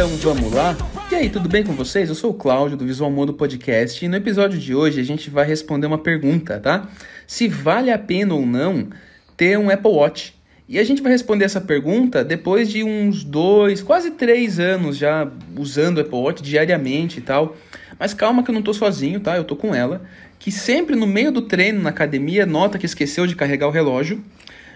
Então vamos lá? E aí, tudo bem com vocês? Eu sou o Cláudio do Visual Modo Podcast e no episódio de hoje a gente vai responder uma pergunta, tá? Se vale a pena ou não ter um Apple Watch. E a gente vai responder essa pergunta depois de uns dois, quase três anos já usando o Apple Watch diariamente e tal. Mas calma que eu não tô sozinho, tá? Eu tô com ela, que sempre no meio do treino na academia nota que esqueceu de carregar o relógio.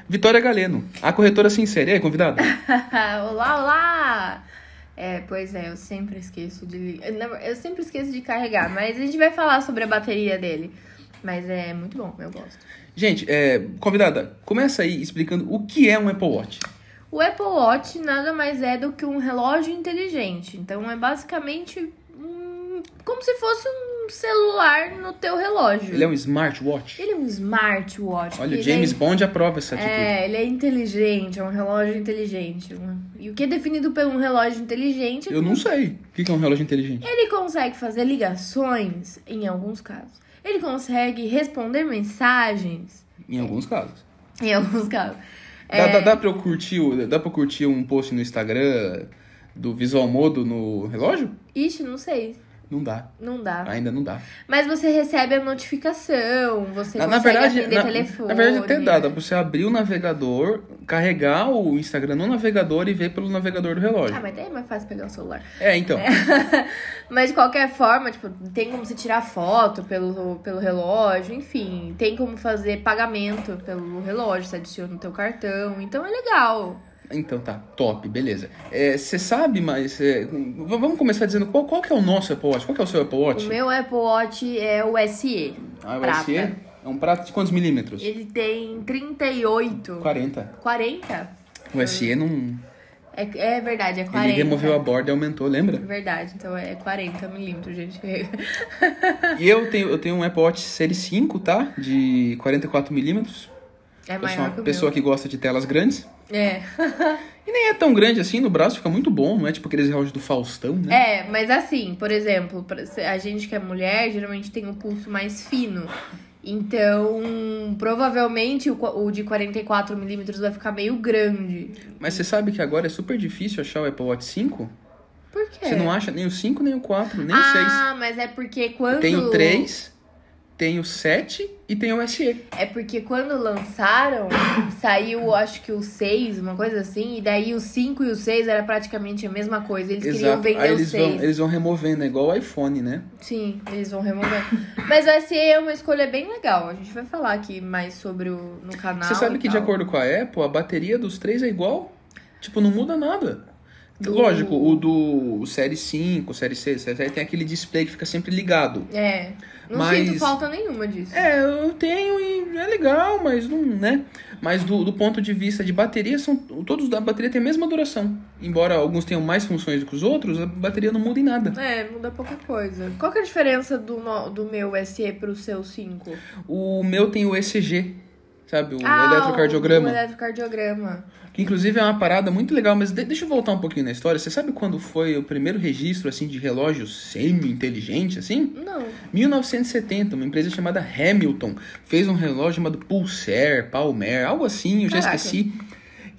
Vitória Galeno, a corretora sincera. E aí, convidada? olá, olá! É, pois é, eu sempre esqueço de. Eu sempre esqueço de carregar, mas a gente vai falar sobre a bateria dele. Mas é muito bom, eu gosto. Gente, é, convidada, começa aí explicando o que é um Apple Watch. O Apple Watch nada mais é do que um relógio inteligente. Então é basicamente um, como se fosse um celular no teu relógio. Ele é um smartwatch? Ele é um smartwatch. Olha, o James é... Bond aprova essa atitude. É, ele é inteligente, é um relógio inteligente. E o que é definido por um relógio inteligente? Eu não sei. O que é um relógio inteligente? Ele consegue fazer ligações, em alguns casos. Ele consegue responder mensagens. Em alguns casos. Em alguns casos. Dá, é... dá, dá, pra eu curtir, dá pra curtir um post no Instagram do Visual Modo no relógio? Ixi, não sei. Não dá. Não dá. Ainda não dá. Mas você recebe a notificação, você na, consegue na verdade, atender na, telefone. Na verdade, até dá. Dá pra você abrir o navegador, carregar o Instagram no navegador e ver pelo navegador do relógio. Ah, mas daí é mais fácil pegar o celular. É, então. É. mas de qualquer forma, tipo, tem como você tirar foto pelo, pelo relógio, enfim. Tem como fazer pagamento pelo relógio, você adiciona o teu cartão. Então é legal. Então tá, top, beleza. Você é, sabe, mas. É, vamos começar dizendo qual, qual que é o nosso Apple Watch? Qual que é o seu Apple Watch? O meu Apple Watch é o SE. Ah, o prata. SE? É um prato de quantos milímetros? Ele tem 38. 40. 40? O SE não. É, é verdade, é 40. Ele removeu a borda e aumentou, lembra? Verdade, então é 40 milímetros, gente. e eu tenho, eu tenho um Apple Watch Série 5, tá? De 44 milímetros. É maior eu sou uma que pessoa meu. que gosta de telas grandes. É. e nem é tão grande assim, no braço fica muito bom, não é tipo aqueles relógios do Faustão, né? É, mas assim, por exemplo, a gente que é mulher, geralmente tem o pulso mais fino. Então, provavelmente o, de 44 milímetros vai ficar meio grande. Mas você sabe que agora é super difícil achar o Apple Watch 5? Por quê? Você não acha nem o 5, nem o 4, nem ah, o 6. Ah, mas é porque quando... Tem o 3 tem o 7 e tem o SE. É porque quando lançaram, saiu acho que o 6, uma coisa assim, e daí o 5 e o 6 era praticamente a mesma coisa. Eles Exato. queriam vender Aí eles o 6. Vão, eles vão removendo, é igual o iPhone, né? Sim, eles vão removendo. Mas o SE é uma escolha bem legal. A gente vai falar aqui mais sobre o no canal. Você sabe que tal. de acordo com a Apple, a bateria dos três é igual? Tipo, não muda nada. Do... Lógico, o do Série 5, Série 6, Série 7 tem aquele display que fica sempre ligado. É. Não mas, sinto falta nenhuma disso. É, eu tenho e é legal, mas não, né? Mas do, do ponto de vista de bateria, são todos da bateria têm a mesma duração. Embora alguns tenham mais funções do que os outros, a bateria não muda em nada. É, muda pouca coisa. Qual que é a diferença do, do meu SE pro seu 5? O meu tem o ECG, sabe? O ah, eletrocardiograma. O eletrocardiograma. Que inclusive é uma parada muito legal, mas deixa eu voltar um pouquinho na história. Você sabe quando foi o primeiro registro assim de relógio semi-inteligente assim? Não. 1970, uma empresa chamada Hamilton fez um relógio chamado Pulsar, Palmer, algo assim, eu já Caraca. esqueci.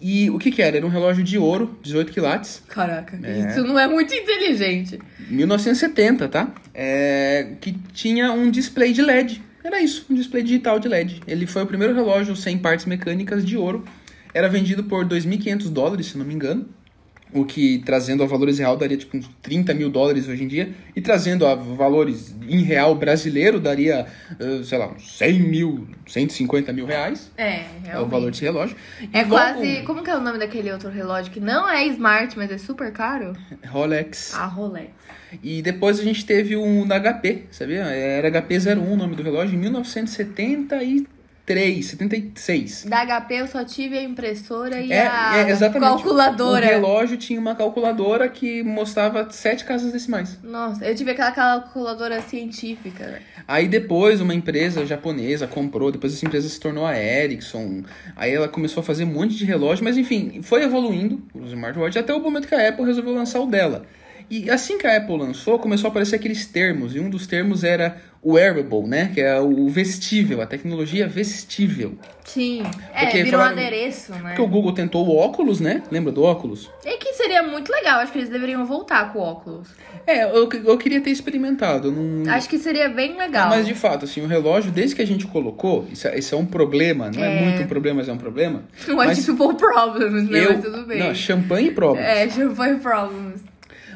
E o que que era? Era um relógio de ouro, 18 quilates. Caraca, é. isso não é muito inteligente. 1970, tá? É, que tinha um display de LED. Era isso, um display digital de LED. Ele foi o primeiro relógio sem partes mecânicas de ouro era vendido por 2.500 dólares, se não me engano. O que, trazendo a valores real, daria tipo uns 30 mil dólares hoje em dia. E trazendo a valores em real brasileiro, daria, uh, sei lá, uns 100 mil, 150 mil reais. É, realmente. É o valor desse relógio. É e quase... Como que é o nome daquele outro relógio que não é smart, mas é super caro? Rolex. Ah, Rolex. E depois a gente teve um da HP, sabia? Era HP01 o nome do relógio, em 1973. 73, 76. Da HP eu só tive a impressora e é, a é, calculadora. O relógio tinha uma calculadora que mostrava sete casas decimais. Nossa, eu tive aquela calculadora científica. Aí depois uma empresa japonesa comprou, depois essa empresa se tornou a Ericsson. Aí ela começou a fazer um monte de relógio, mas enfim, foi evoluindo os smartwatches até o momento que a Apple resolveu lançar o dela. E assim que a Apple lançou, começou a aparecer aqueles termos, e um dos termos era wearable, né? Que é o vestível, a tecnologia vestível. Sim. Porque é, virou um falaram- adereço, né? Porque o Google tentou o óculos, né? Lembra do óculos? E que seria muito legal, acho que eles deveriam voltar com o óculos. É, eu, eu queria ter experimentado. Não... Acho que seria bem legal. Mas de fato, assim, o relógio, desde que a gente colocou, isso é, isso é um problema, não é, É. muito um problema, mas é um problema. Não é tipo problems, né? eu, Mas tudo bem. Não, champanhe problemas. É, champanhe problems.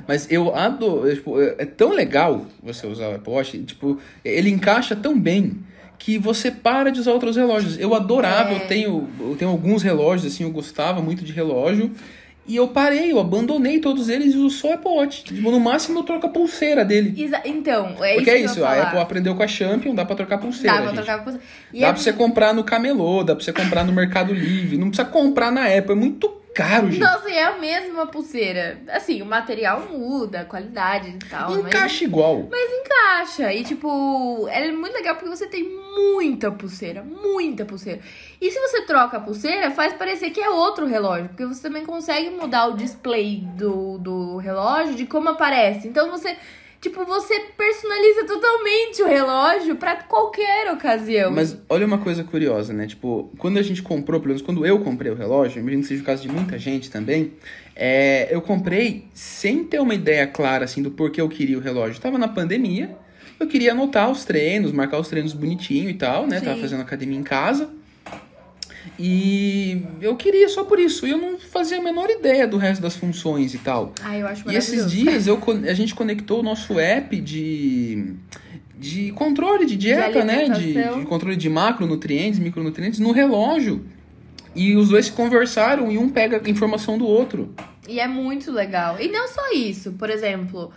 Mas eu adoro. tipo, é é tão legal você usar o Apple Watch, tipo, ele encaixa tão bem que você para de usar outros relógios. Eu adorava, É. eu tenho, eu tenho alguns relógios, assim, eu gostava muito de relógio. E eu parei, eu abandonei todos eles e uso só o Apple Watch. Tipo, no máximo eu troco a pulseira dele. Exa- então, é Porque isso é que eu isso, a. Apple aprendeu com a Champion, dá pra trocar pulseira. Dá pra gente. trocar por... E Dá é pra você comprar no camelô, dá pra você comprar no Mercado Livre. Não precisa comprar na Apple, é muito caro, gente. Nossa, e é a mesma pulseira. Assim, o material muda, a qualidade e tal. mas- Encaixa igual. Mas encaixa. E, tipo, ela é muito legal porque você tem muita pulseira. Muita pulseira. E se você troca a pulseira, faz parecer que é outro relógio. Porque você também consegue mudar o display do, do relógio de como aparece. Então você. Tipo, você personaliza totalmente o relógio pra qualquer ocasião. Mas olha uma coisa curiosa, né? Tipo, quando a gente comprou, pelo menos quando eu comprei o relógio, imagino que seja o caso de muita gente também, é, eu comprei sem ter uma ideia clara, assim, do porquê eu queria o relógio. Tava na pandemia, eu queria anotar os treinos, marcar os treinos bonitinho e tal, né? Tava Sim. fazendo academia em casa. E eu queria só por isso. E eu não fazia a menor ideia do resto das funções e tal. Ai, eu acho E esses dias eu, a gente conectou o nosso app de, de controle de dieta, né? De, de controle de macronutrientes, micronutrientes no relógio. E os dois se conversaram e um pega a informação do outro. E é muito legal. E não só isso, por exemplo,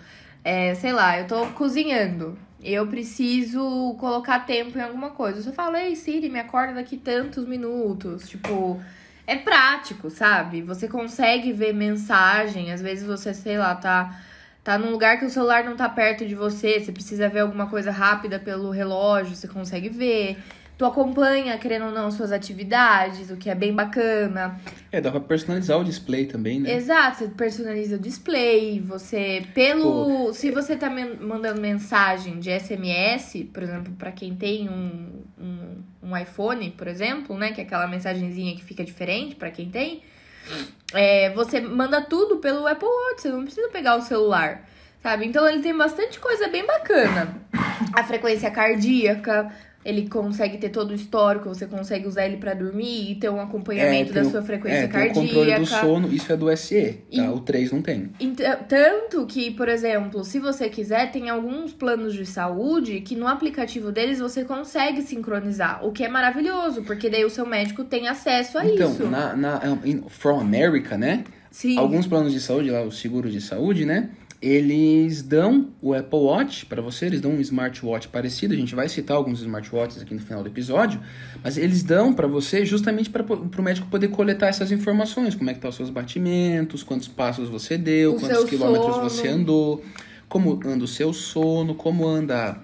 é, sei lá, eu tô cozinhando. Eu preciso colocar tempo em alguma coisa. Eu só falo, ei, Siri, me acorda daqui tantos minutos. Tipo, é prático, sabe? Você consegue ver mensagem. Às vezes você, sei lá, tá, tá num lugar que o celular não tá perto de você. Você precisa ver alguma coisa rápida pelo relógio, você consegue ver. Tu acompanha, querendo ou não, suas atividades, o que é bem bacana. É, dá pra personalizar o display também, né? Exato, você personaliza o display, você pelo, se você tá men- mandando mensagem de SMS, por exemplo, pra quem tem um, um, um iPhone, por exemplo, né, que é aquela mensagenzinha que fica diferente pra quem tem, é, você manda tudo pelo Apple Watch, você não precisa pegar o celular, sabe? Então ele tem bastante coisa bem bacana. A frequência cardíaca, ele consegue ter todo o histórico, você consegue usar ele pra dormir e ter um acompanhamento tem da o- sua frequência é, tem o cardíaca. controle do sono, isso é do SE, tá? E- O 3 não tem. Então, tanto que, por exemplo, se você quiser, tem alguns planos de saúde que no aplicativo deles você consegue sincronizar, o que é maravilhoso, porque daí o seu médico tem acesso a então, isso. na, na in- From America, né? Sim. Alguns planos de saúde, lá, os seguros de saúde, né? Eles dão o Apple Watch para você, eles dão um smartwatch parecido. A gente vai citar alguns smartwatches aqui no final do episódio, mas eles dão para você justamente para o médico poder coletar essas informações, como é que tá os seus batimentos, quantos passos você deu, O quantos quilômetros sono. você andou, como anda o seu sono, como anda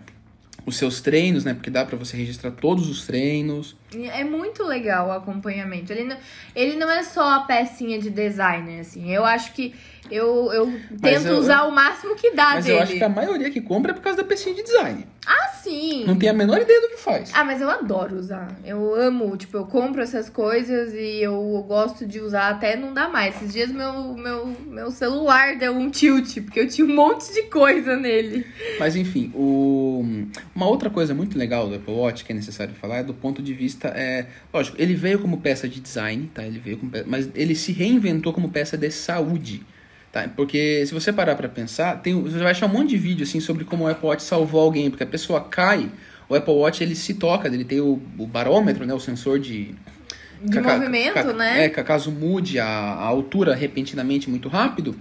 os seus treinos, né? Porque dá para você registrar todos os treinos. É muito legal o acompanhamento. Ele não, ele não é só a pecinha de designer, assim. Eu acho que eu, eu tento eu- usar o máximo que dá Mas dele. eu acho que a maioria que compra é por causa da pecinha de design. Ah, sim! Não tem a menor ideia do que faz. Ah, mas eu adoro usar. Eu amo, tipo, eu compro essas coisas e eu gosto de usar até não dá mais. Esses dias meu, meu, meu celular deu um tilt, porque eu tinha um monte de coisa nele. Mas enfim, o... uma outra coisa muito legal do Apple Watch que é necessário falar é do ponto de vista. É... Lógico, ele veio como peça de design, tá? Ele veio como pe... Mas ele se reinventou como peça de saúde. Tá? Porque se você parar pra pensar, tem... você vai achar um monte de vídeo assim sobre como o Apple Watch salvou alguém, porque a pessoa cai, o Apple Watch ele se toca, ele tem o, o barômetro, né? O sensor de, De Ca- movimento, ca- né? É, ca- caso mude a, a altura repentinamente muito rápido,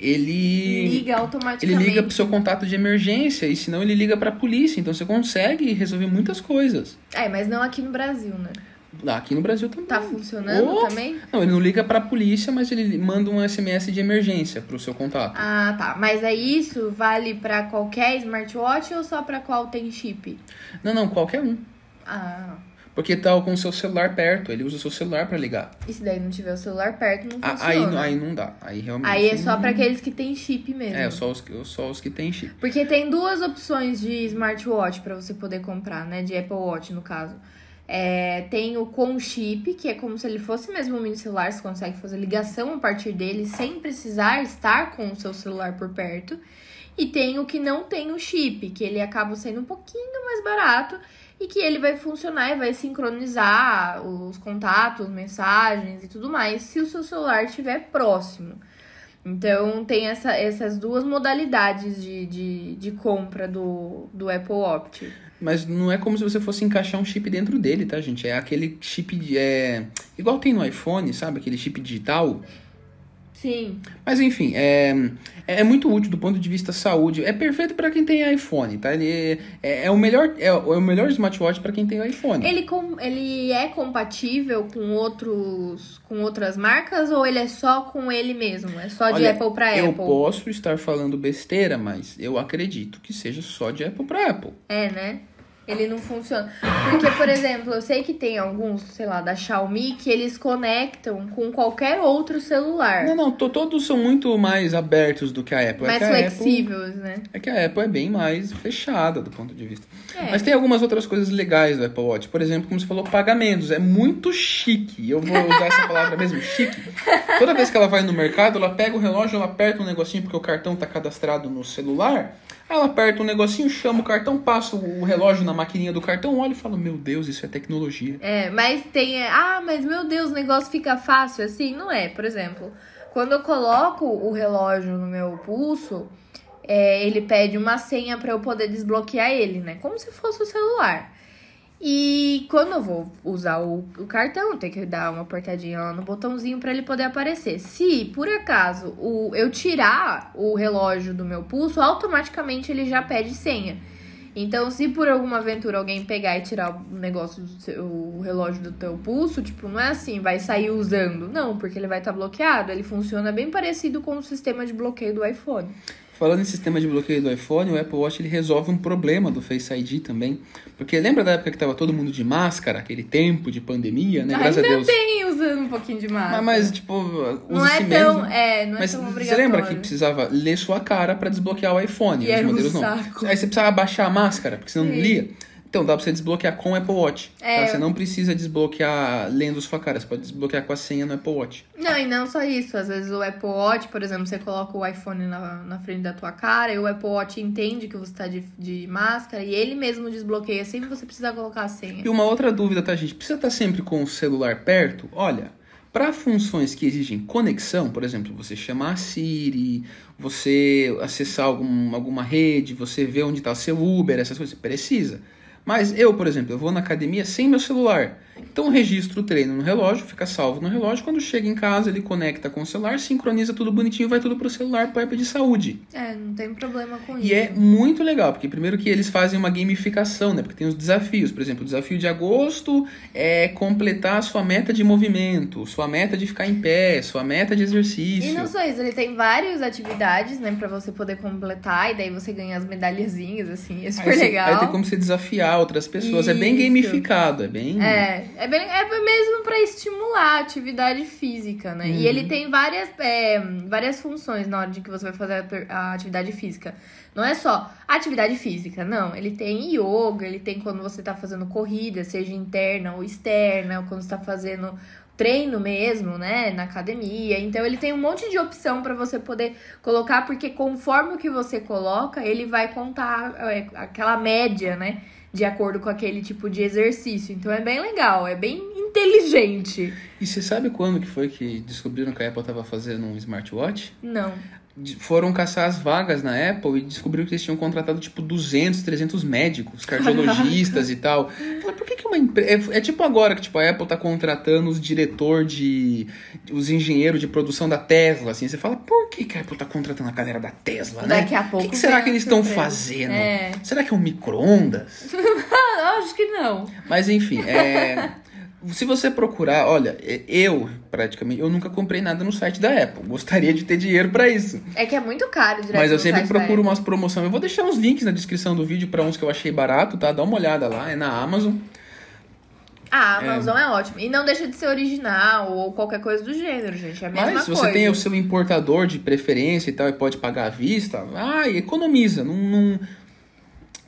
ele Liga ele automaticamente. liga pro seu contato de emergência e senão ele liga pra polícia, então você consegue resolver muitas coisas. É, mas não aqui no Brasil, né? Aqui no Brasil também. Tá funcionando Oh! também? Não, ele não liga pra polícia, mas ele manda um SMS de emergência pro seu contato. Ah, tá. Mas aí isso vale pra qualquer smartwatch ou só pra qual tem chip? Não, não, qualquer um. Ah, Porque tá com o seu celular perto, ele usa o seu celular pra ligar. E se daí não tiver o celular perto, não Ah, funciona. Aí, aí não dá. Aí realmente. Aí é só não- pra aqueles que tem chip mesmo. É, só os, que- só os que tem chip. Porque tem duas opções de smartwatch pra você poder comprar, né? De Apple Watch, no caso. É, tem o com chip, que é como se ele fosse mesmo um mini celular, você consegue fazer ligação a partir dele sem precisar estar com o seu celular por perto. E tem o que não tem o chip, que ele acaba sendo um pouquinho mais barato e que ele vai funcionar e vai sincronizar os contatos, mensagens e tudo mais se o seu celular estiver próximo. Então tem essa- essas duas modalidades de, de, de compra do, do Apple Watch. Mas não é como se você fosse encaixar um chip dentro dele, tá, gente? É aquele chip. de- É, igual tem no iPhone, sabe? Aquele chip digital. Sim. Mas enfim, é, é muito útil do ponto de vista saúde. É perfeito pra quem tem iPhone, tá? Ele é, é o melhor é, o- é o melhor smartwatch pra quem tem iPhone. Ele, com, ele é compatível com outros com outras marcas ou ele é só com ele mesmo? É só de Olha, Apple Eu Apple? posso estar falando besteira, mas eu acredito que seja só de Apple pra Apple. É, né? Ele não funciona. Porque, por exemplo, eu sei que tem alguns, sei lá, da Xiaomi que eles conectam com qualquer outro celular. Não, não, to- todos são muito mais abertos do que a Apple. mais é a Apple, flexíveis, né? é que a Apple é bem mais fechada do ponto de vista. É. Mas tem algumas outras coisas legais do Apple Watch. Por exemplo, como você falou, pagamentos. É muito chique. Eu vou usar essa palavra mesmo, chique. Toda vez que ela vai no mercado, ela pega o relógio, ela aperta um negocinho porque o cartão tá cadastrado no celular. Ela aperta um negocinho, chama o cartão, passa o relógio na maquininha do cartão, olha e fala: Meu Deus, isso é tecnologia. É, mas tem. Ah, mas meu Deus, o negócio fica fácil assim? Não é. Por exemplo, quando eu coloco o relógio no meu pulso, é, ele pede uma senha pra eu poder desbloquear ele, né? Como se fosse o celular. E quando eu vou usar o, o cartão, tenho que dar uma apertadinha lá no botãozinho pra ele poder aparecer. Se por acaso o, eu tirar o relógio do meu pulso, automaticamente ele já pede senha. Então, se por alguma aventura alguém pegar e tirar o negócio do seu, o relógio do teu pulso, tipo, não é assim, vai sair usando. Não, porque ele vai estar bloqueado. Ele funciona bem parecido com o sistema de bloqueio do iPhone. Falando em sistema de bloqueio do iPhone, o Apple Watch ele resolve um problema do Face ID também. Porque lembra da época que tava todo mundo de máscara, aquele tempo de pandemia, né? Graças Ainda a Deus. tem usando um pouquinho de máscara. Mas, mas, tipo, não é tão, né? é, não é Mas tão você obrigatório. lembra que precisava ler sua cara pra desbloquear o iPhone? E os era um modelos não. Aí você precisava baixar a máscara, porque senão não Sim. lia. Então dá pra você desbloquear com o Apple Watch. É. tá? Você não precisa desbloquear lendo sua cara, você pode desbloquear com a senha no Apple Watch. Não, e não só isso. Às vezes o Apple Watch, por exemplo, você coloca o iPhone na, na frente da tua cara e o Apple Watch entende que você tá de, de máscara e ele mesmo desbloqueia sem você precisar colocar a senha. E uma outra dúvida, tá, gente? Precisa estar sempre com o celular perto? Olha, para funções que exigem conexão, por exemplo, você chamar a Siri, você acessar algum, alguma rede, você ver onde está seu Uber, essas coisas, precisa. Mas eu, por exemplo, eu vou na academia sem meu celular. Então eu registro o treino no relógio, fica salvo no relógio. Quando chega em casa, ele conecta com o celular, sincroniza tudo bonitinho, vai tudo pro celular, pro app de saúde. É, não tem problema com isso. E é muito legal, porque primeiro que eles fazem uma gamificação, né? Porque tem os desafios. Por exemplo, o desafio de agosto é completar a sua meta de movimento, sua meta de ficar em pé, sua meta de exercício. E não só isso, ele tem várias atividades, né, pra você poder completar, e daí você ganha as medalhazinhas, assim, é super aí, legal. aí tem como você desafiar outras pessoas. É bem Isso. gamificado, é bem. É, é, bem, é mesmo pra estimular a atividade física, né? Uhum. E ele tem várias, é, várias funções na hora de que você vai fazer a a, atividade física. Não é só atividade física, não. Ele tem yoga, ele tem quando você tá fazendo corrida, seja interna ou externa, ou quando você tá fazendo treino mesmo, né, na academia. Então ele tem um monte de opção pra você poder colocar, porque conforme o que você coloca, ele vai contar é, aquela média, né, de acordo com aquele tipo de exercício. Então é bem legal, é bem inteligente. E você sabe quando que foi que descobriram que a Apple estava fazendo um smartwatch? Não. Foram caçar as vagas na Apple e descobriram que eles tinham contratado tipo 200, 300 médicos, cardiologistas e tal. Falei, por que, que uma empresa. É, é tipo agora que tipo, a Apple tá contratando os diretor de. os engenheiros de produção da Tesla, assim. Você fala, por que, que a Apple tá contratando a galera da Tesla, né? Daqui a O pouco. que, que será que eles estão fazendo? É. Será que é um micro-ondas? Acho que não. Mas enfim, é. Se você procurar, olha, eu praticamente, eu nunca comprei nada no site da Apple. Gostaria de ter dinheiro pra isso. É que é muito caro direto Mas eu sempre procuro umas promoções. Eu vou deixar uns links na descrição do vídeo pra uns que eu achei barato, tá? Dá uma olhada lá, é na Amazon. Ah, a Amazon é. ótimo. E não deixa de ser original ou qualquer coisa do gênero, gente. É a mesma Mas se coisa. você tem o seu importador de preferência e tal e pode pagar à vista, ah, economiza. Não, não,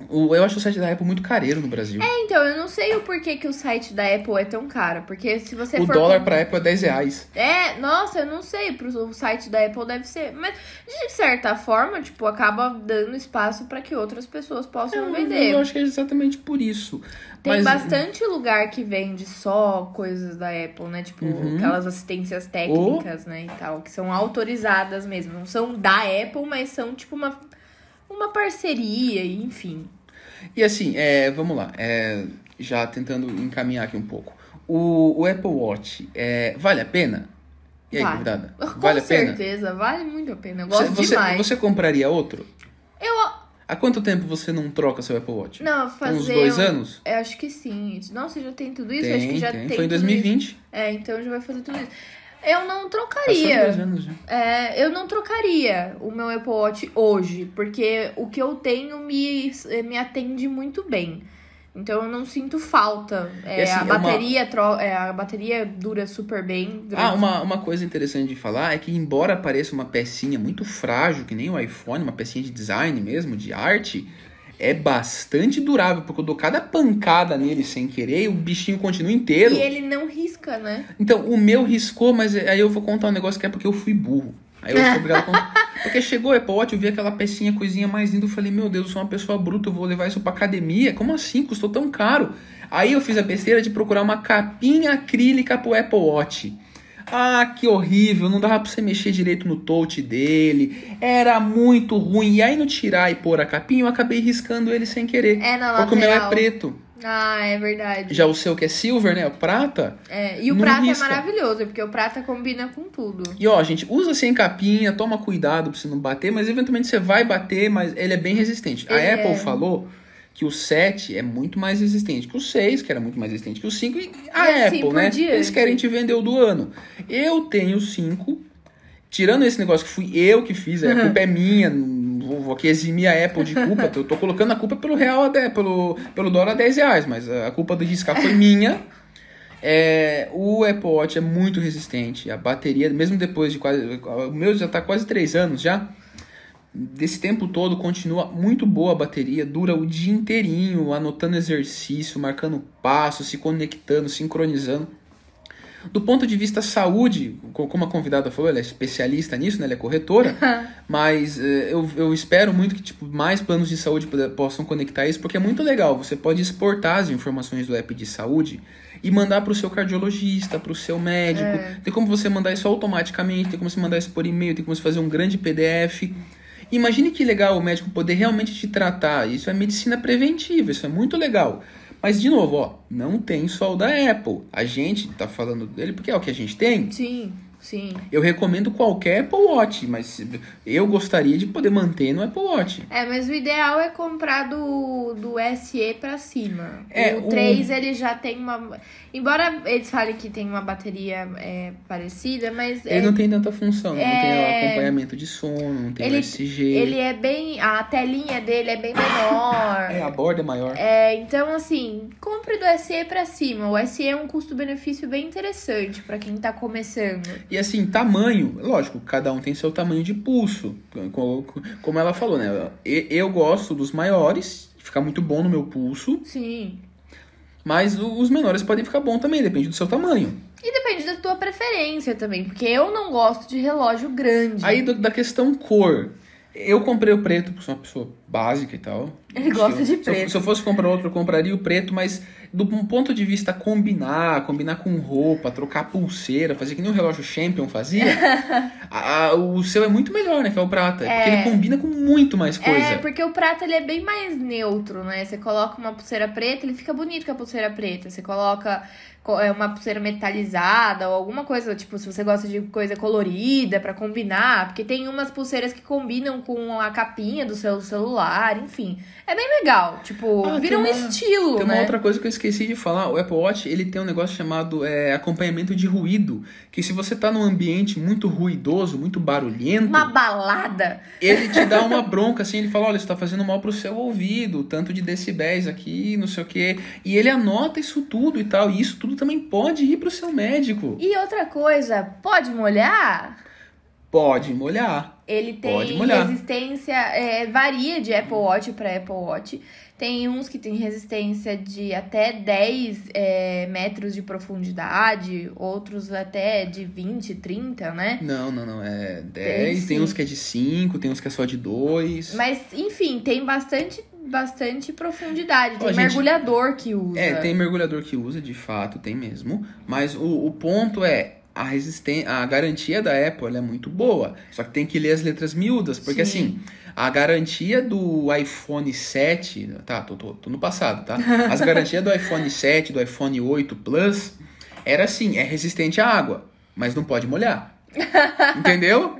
o- Eu acho o site da Apple muito careiro no Brasil. É, então, eu não sei o porquê que o site da Apple é tão caro. Porque se você o for. dólar com- pra Apple é 10 reais. É, nossa, eu não sei. Pro o site da Apple deve ser. Mas, de certa forma, tipo, acaba dando espaço pra que outras pessoas possam Eu, vender. eu acho que é exatamente por isso. Tem Mas- bastante lugar que vende só coisas da Apple, né? Tipo, Uhum. aquelas assistências técnicas, né? E tal, que são autorizadas mesmo. Não são da Apple, mas são tipo uma, uma parceria, enfim. E assim, é, vamos lá, é, já tentando encaminhar aqui um pouco. O, o Apple Watch, é, vale a pena? E aí, Vale. convidada? Com Vale a pena? certeza, vale muito a pena. Eu Você, gosto você, demais. você compraria outro? Eu. Há quanto tempo você não troca seu Apple Watch? Não, fazer. Uns dois um- anos? Eu acho que sim. Nossa, já tem tudo isso? tem, acho que já tem. tem. Foi em tudo 2020. isso. É, então já vai fazer tudo isso. Eu não trocaria. anos já. É, eu não trocaria o meu Apple Watch hoje, porque o que eu tenho me, me atende muito bem. Então eu não sinto falta. É, assim, a, é uma- bateria tro- é, a bateria dura super bem. Ah, durante- uma, uma coisa interessante de falar é que, embora pareça uma pecinha muito frágil, que nem o iPhone, uma pecinha de design mesmo, de arte, é bastante durável, porque eu dou cada pancada nele sem querer e o bichinho continua inteiro. E ele não risca, né? Então, o meu riscou, mas aí eu vou contar um negócio que é porque eu fui burro. Aí eu sou obrigado a contar. Porque chegou o Apple Watch, eu vi aquela pecinha, coisinha mais linda, eu falei, meu Deus, eu sou uma pessoa bruta, eu vou levar isso pra academia? Como assim? Custou tão caro. Aí eu fiz a besteira de procurar uma capinha acrílica pro Apple Watch. Ah, que horrível, não dava pra você mexer direito no touch dele, era muito ruim. E aí no tirar e pôr a capinha, eu acabei riscando ele sem querer. É na porque o meu é lateral. preto. Ah, é verdade. Já o seu que é silver, né? O prata. É, e o prata risca. é maravilhoso, porque o prata combina com tudo. E ó, gente, usa sem capinha, toma cuidado pra você não bater, mas eventualmente você vai bater, mas ele é bem resistente. Ele a Apple é. falou que o 7 é muito mais resistente que o 6, que era muito mais resistente que o 5, e a E assim Apple, por né? diante. Eles querem te vender o do ano. Eu tenho o 5, tirando esse negócio que fui eu que fiz, a culpa é minha, vou, vou aqui eximir a Apple de culpa, eu tô colocando a culpa pelo real, até, pelo, pelo dólar a 10 reais, mas a culpa do riscar foi minha. É, o Apple Watch é muito resistente. A bateria, mesmo depois de quase. O meu já está quase 3 anos já. Desse tempo todo continua muito boa a bateria, dura o dia inteirinho, anotando exercício, marcando passo, se conectando, sincronizando. Do ponto de vista saúde, co- como a convidada falou, ela é especialista nisso, né? Ela é corretora, mas eh, eu, eu espero muito que tipo, mais planos de saúde possam conectar isso, porque é muito legal. Você pode exportar as informações do app de saúde e mandar para o seu cardiologista, para o seu médico. É. Tem como você mandar isso automaticamente, tem como você mandar isso por e-mail, tem como você fazer um grande PDF. Imagine que legal o médico poder realmente te tratar. Isso é medicina preventiva, isso é muito legal. Mas, de novo, ó, não tem só o da Apple. A gente tá falando dele porque é o que a gente tem. Sim, sim. Eu recomendo qualquer Apple Watch, mas eu gostaria de poder manter no Apple Watch. É, mas o ideal é comprar do, do SE pra cima. É, o o- 3 ele já tem uma. Embora eles falem que tem uma bateria é, parecida, mas Ele é- não tem tanta função, não tem É. acompanhamento de sono, não tem Ele- USG. ele é bem. A telinha dele é bem menor. É, a borda é maior. É, então, assim, compre do SE pra cima. O SE é um custo-benefício bem interessante pra quem tá começando. E assim, tamanho, lógico, cada um tem seu tamanho de pulso. Co- Como ela falou, né? Eu gosto dos maiores, fica muito bom no meu pulso, Sim. mas os menores podem ficar bom também, depende do seu tamanho. E depende da tua preferência também, porque eu não gosto de relógio grande. Aí do- da questão cor. Eu comprei o preto, porque sou uma pessoa básica e tal. Ele gosta de Se eu- preto. Se eu fosse comprar outro, eu compraria o preto, mas do ponto de vista combinar, combinar com roupa, trocar pulseira, fazer que nem o relógio Champion fazia, a- a- o seu é muito melhor, né? Que é o prata. Porque ele combina com muito mais coisa. É, porque o prata ele é bem mais neutro, né? Você coloca uma pulseira preta, ele fica bonito com a pulseira preta. Você coloca co- é, uma pulseira metalizada ou alguma coisa, tipo, se você gosta de coisa colorida pra combinar, porque tem umas pulseiras que combinam com a capinha do seu celular. enfim. É bem legal. Tipo, Ah, vira um uma- estilo, Tem uma né? outra coisa que eu esqueci de falar. O Apple Watch, ele tem um negócio chamado é, acompanhamento de ruído. Que se você tá num ambiente muito ruidoso, muito barulhento, Uma balada. ele te dá uma bronca, assim, ele fala, olha, isso tá fazendo mal pro seu ouvido, tanto de decibéis aqui, não sei o quê. E ele anota isso tudo e tal. E isso tudo também pode ir pro seu médico. E outra coisa, pode molhar? Pode molhar. Ele tem molhar. resistência, é, varia de Apple Watch para Apple Watch. Tem uns que tem resistência de até 10 é, metros de profundidade, outros até de 20, 30, né? Não, não, não. É 10, tem, sim. uns que é de 5, tem uns que é só de 2. Mas, enfim, tem bastante, bastante profundidade. Tem Ó, gente, mergulhador que usa. É, tem mergulhador que usa, de fato, tem mesmo. Mas o, o ponto é, a resistência, a garantia da Apple é muito boa. Só que tem que ler as letras miúdas, porque Sim. assim, a garantia do iPhone 7, tá, tô, tô, tô no passado, tá? As garantias do iPhone 7, do iPhone 8 Plus, era assim, é resistente à água, mas não pode molhar. Entendeu?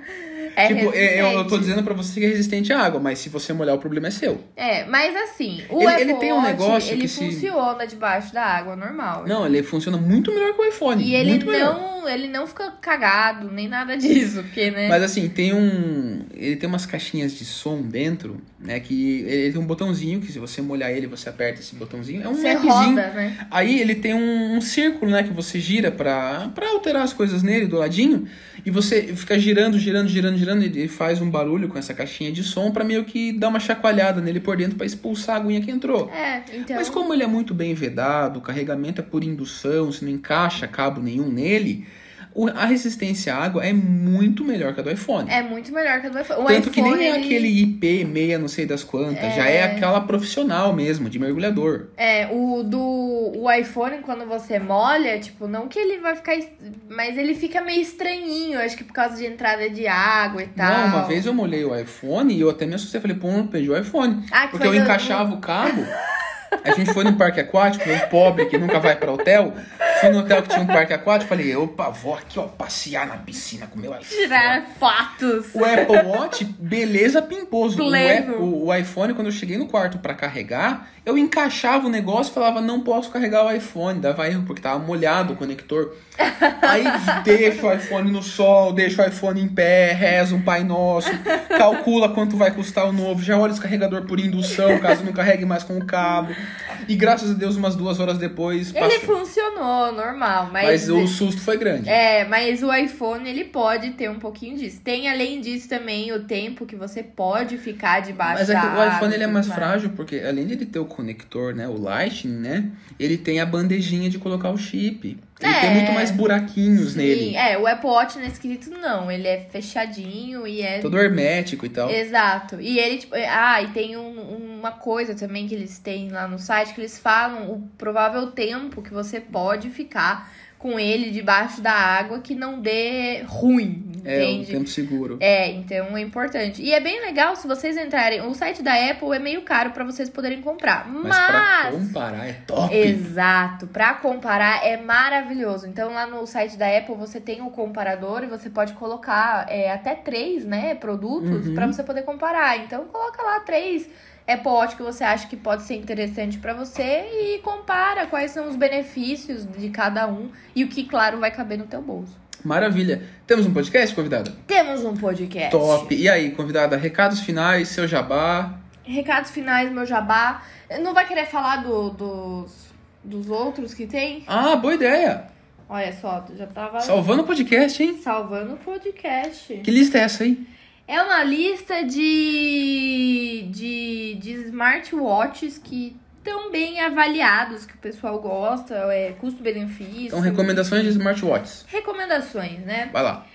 É tipo, é, eu, eu tô resistente. dizendo pra você que é resistente à água, mas se você molhar, o problema é seu. É, mas assim, o Ele- ele tem um negócio ele que se- funciona debaixo da água, normal. Não, ele funciona muito melhor que o iPhone. E ele melhor. não, ele não fica cagado, nem nada disso, porque, né? Mas assim, tem um. Ele tem umas caixinhas de som dentro, né? Que ele tem um botãozinho que se você molhar ele, você aperta esse botãozinho. É um você roda, né? Aí ele tem um, um círculo, né? Que você gira pra, pra alterar as coisas nele do ladinho. E você fica girando, girando, girando, girando. E faz um barulho com essa caixinha de som pra meio que dar uma chacoalhada nele por dentro pra expulsar a aguinha que entrou. É, então. Mas como ele é muito bem vedado, o carregamento é por indução, se não encaixa cabo nenhum nele, a resistência à água é muito melhor que a do iPhone. É muito melhor que a do iPhone. O Tanto que iPhone, nem é ele- aquele IP meia não sei das quantas, já é aquela profissional mesmo, de mergulhador. É, o do o iPhone, quando você molha, tipo, não que ele vai ficar. Mas ele fica meio estranhinho, acho que por causa de entrada de água e tal. Não, uma vez eu molhei o iPhone e eu até me assustei, falei, pô, não perdi o iPhone. Ah, que Porque eu no- encaixava o cabo. A gente foi no parque aquático, eu pobre que nunca vai pra hotel. Fui no hotel que tinha um parque aquático, falei, opa, vou aqui, ó, passear na piscina com meu iPhone. Tirar fatos. O Apple Watch, beleza pimposo. O. Apple- o, o iPhone, quando eu cheguei no quarto pra carregar, eu encaixava o negócio e falava, não posso carregar o iPhone. Dava erro, porque tava molhado o conector. Aí deixa o iPhone no sol, deixa o iPhone em pé, reza um Pai Nosso, calcula quanto vai custar o novo, já olha os carregador por indução, caso não carregue mais com o cabo. E graças a Deus, umas duas horas depois, Ele passou. funcionou, normal, mas. Mas o susto foi grande. É, mas o iPhone ele pode ter um pouquinho disso. Tem além disso também o tempo que você pode ficar debaixo Mas é da que o iPhone ele é tudo mais frágil, porque além de ele ter o conector, né, o Lightning, né, ele tem a bandejinha de colocar o chip. Ele É. tem muito mais buraquinhos Sim, nele. é, o Apple Watch nesse quesito não, ele é fechadinho e é Todo hermético e tal. Exato. E ele, tipo, ah, e tem um- uma coisa também que eles têm lá no site que eles falam o provável tempo que você pode ficar com ele debaixo da água que não dê ruim, É, entende? tempo seguro. É, então é importante. E é bem legal se vocês entrarem. O site da Apple é meio caro pra vocês poderem comprar. Mas pra Mas. comparar é top. Exato, pra comparar é maravilhoso. Então lá no site da Apple você tem o comparador e você pode colocar é, até três, né, produtos Uhum. pra você poder comparar. Então coloca lá três Apple Watch que você acha que pode ser interessante pra você e compara quais são os benefícios de cada um e o que claro vai caber no teu bolso. Maravilha. Temos um podcast, convidada? Temos um podcast. Top. E aí, convidada, recados finais, seu jabá. Recados finais, meu jabá. Não vai querer falar do- dos, dos outros que tem? Ah, boa ideia. Olha só, já tava Salvando o podcast, hein? salvando o podcast. Que lista é essa aí? É uma lista de, de, de smartwatches que estão bem avaliados, que o pessoal gosta, é custo-benefício. Então, recomendações de smartwatches. Recomendações, né? Vai lá.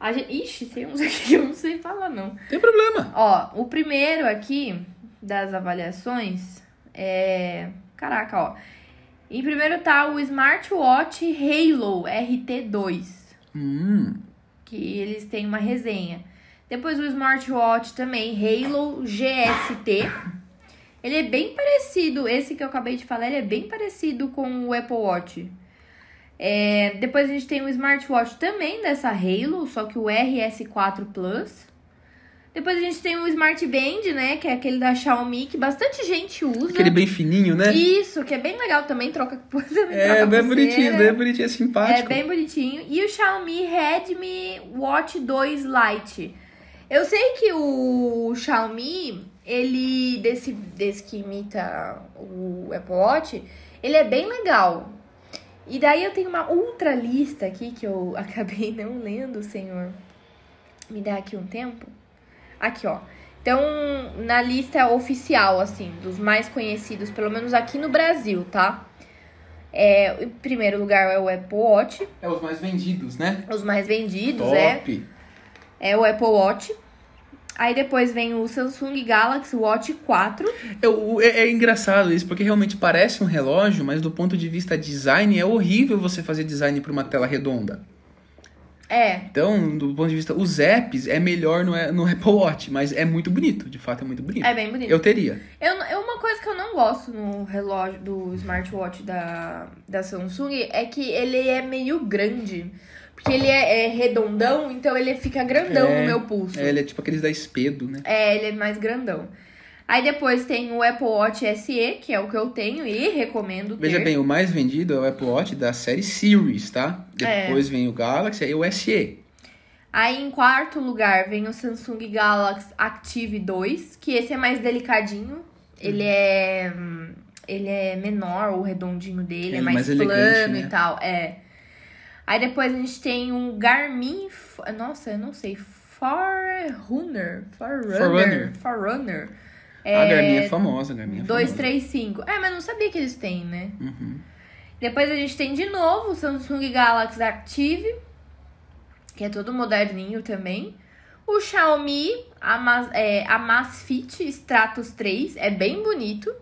A gente, ixi, tem uns aqui que eu não sei falar, não. Tem problema. Ó, o primeiro aqui das avaliações é. Caraca, ó. Em primeiro tá o Smartwatch Halo RT2, Hum. que eles têm uma resenha. Depois o Smartwatch também Halo GST. Ele é bem parecido, esse que eu acabei de falar, ele é bem parecido com o Apple Watch. É, depois a gente tem o smartwatch também dessa Halo, só que o RS4 Plus. Depois a gente tem o Smart Band, né? Que é aquele da Xiaomi, que bastante gente usa. Aquele bem fininho, né? Isso, que é bem legal também, troca também É, troca bem bonitinho, bem bonitinho, é É simpático. bem bonitinho. E o Xiaomi Redmi Watch 2 Lite. Eu sei que o Xiaomi, ele, desse, desse que imita o Apple Watch, ele é bem legal. E daí eu tenho uma outra lista aqui que eu acabei não lendo, senhor. Me dá aqui um tempo. Aqui, ó. Então, na lista oficial, assim, dos mais conhecidos, pelo menos aqui no Brasil, tá? É, em primeiro lugar é o Apple Watch, É os mais vendidos, né? os mais vendidos, é, Top. é o Apple Watch. Aí depois vem o Samsung Galaxy Watch 4. É, o- é- é engraçado isso, porque realmente parece um relógio, mas do ponto de vista design, é horrível você fazer design para uma tela redonda. É, Então, do ponto de vista, os apps é melhor no, no Apple Watch, mas é muito bonito, de fato é muito bonito. é bem bonito. Eu teria. Eu, eu- uma coisa que eu não gosto no relógio do smartwatch da, da Samsung é que ele é meio grande. Porque ele é, é redondão, então ele fica grandão É, no meu pulso. É, ele é tipo aqueles da Espedo, né? É, ele é mais grandão. Aí depois tem o Apple Watch SE, que é o que eu tenho e recomendo ter. Veja bem, o mais vendido é o Apple Watch da série Series, tá? É. Depois vem o Galaxy e o SE. Aí em quarto lugar vem o Samsung Galaxy Active 2, que esse é mais delicadinho. Ele é hum, ele é menor, o redondinho dele É, é, mais, mais plano elegante, né? e tal, é. Aí depois a gente tem um Garmin, nossa, eu não sei, Forerunner, Forerunner, Forerunner. Forerunner. A Garmin é famosa, a Garmin é famosa. 235. É, mas não sabia que eles têm, né? Uhum. Depois a gente tem de novo o Samsung Galaxy Active, que é todo moderninho também. O Xiaomi Ama- é, Amazfit Stratos 3, é bem bonito.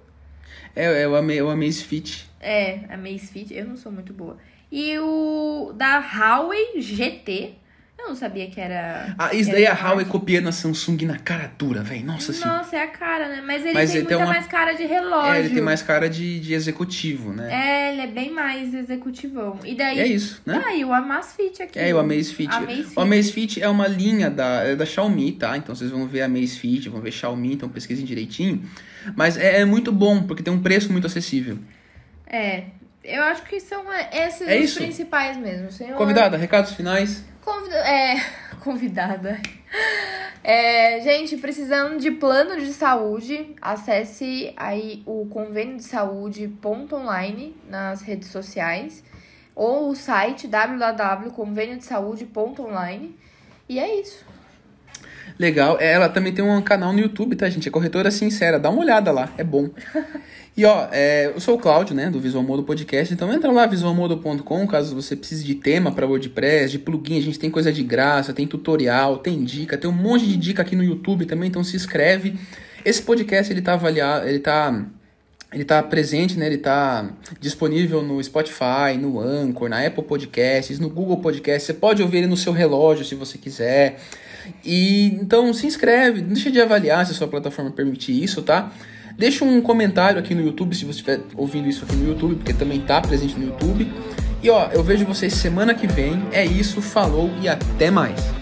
É, é o, Ama- o Amazfit. É, Amazfit, eu não sou muito boa. E o da Huawei GT, eu não sabia que era... Ah, isso daí a smart. Huawei copiando a Samsung na cara dura, velho. Nossa senhora. Nossa, é a cara, né? Mas ele Mas tem ele tem muita uma- mais cara de relógio. É, ele tem mais cara de, de executivo, né? É, ele é bem mais executivão. E daí... É isso, né? Ah, e o Amazfit aqui. É, o Amazfit. Amazfit. O Amazfit é uma linha da, é da Xiaomi, tá? Então vocês vão ver Amazfit, vão ver Xiaomi, então pesquisem direitinho. Mas é, é muito bom, porque tem um preço muito acessível. É, eu acho que são esses É os principais mesmo. Senhor... Convidada, recados finais. Convida... É, convidada. É, gente, precisando de plano de saúde, acesse aí o convênio de saúde ponto online nas redes sociais ou o site www.convêniodesaude.online e é isso. Legal. É, Ela também tem um canal no YouTube, tá, gente? É Corretora Sincera. Dá uma olhada lá, é bom. E ó, é, eu sou o Cláudio, né, do Visual Modo Podcast. Então entra lá, visualmodo.com, caso você precise de tema para WordPress, de plugin. A gente tem coisa de graça, tem tutorial, tem dica, tem um monte de dica aqui no YouTube também. Então se inscreve. Esse podcast ele tá avaliado, ele tá ele tá presente, né? Ele tá disponível no Spotify, no Anchor, na Apple Podcasts, no Google Podcasts. Você pode ouvir ele no seu relógio se você quiser. E então se inscreve, deixa de avaliar se a sua plataforma permitir isso, tá? Deixa um comentário aqui no YouTube se você estiver ouvindo isso aqui no YouTube, porque também tá presente no YouTube. E ó, eu vejo vocês semana que vem. É isso, falou e até mais.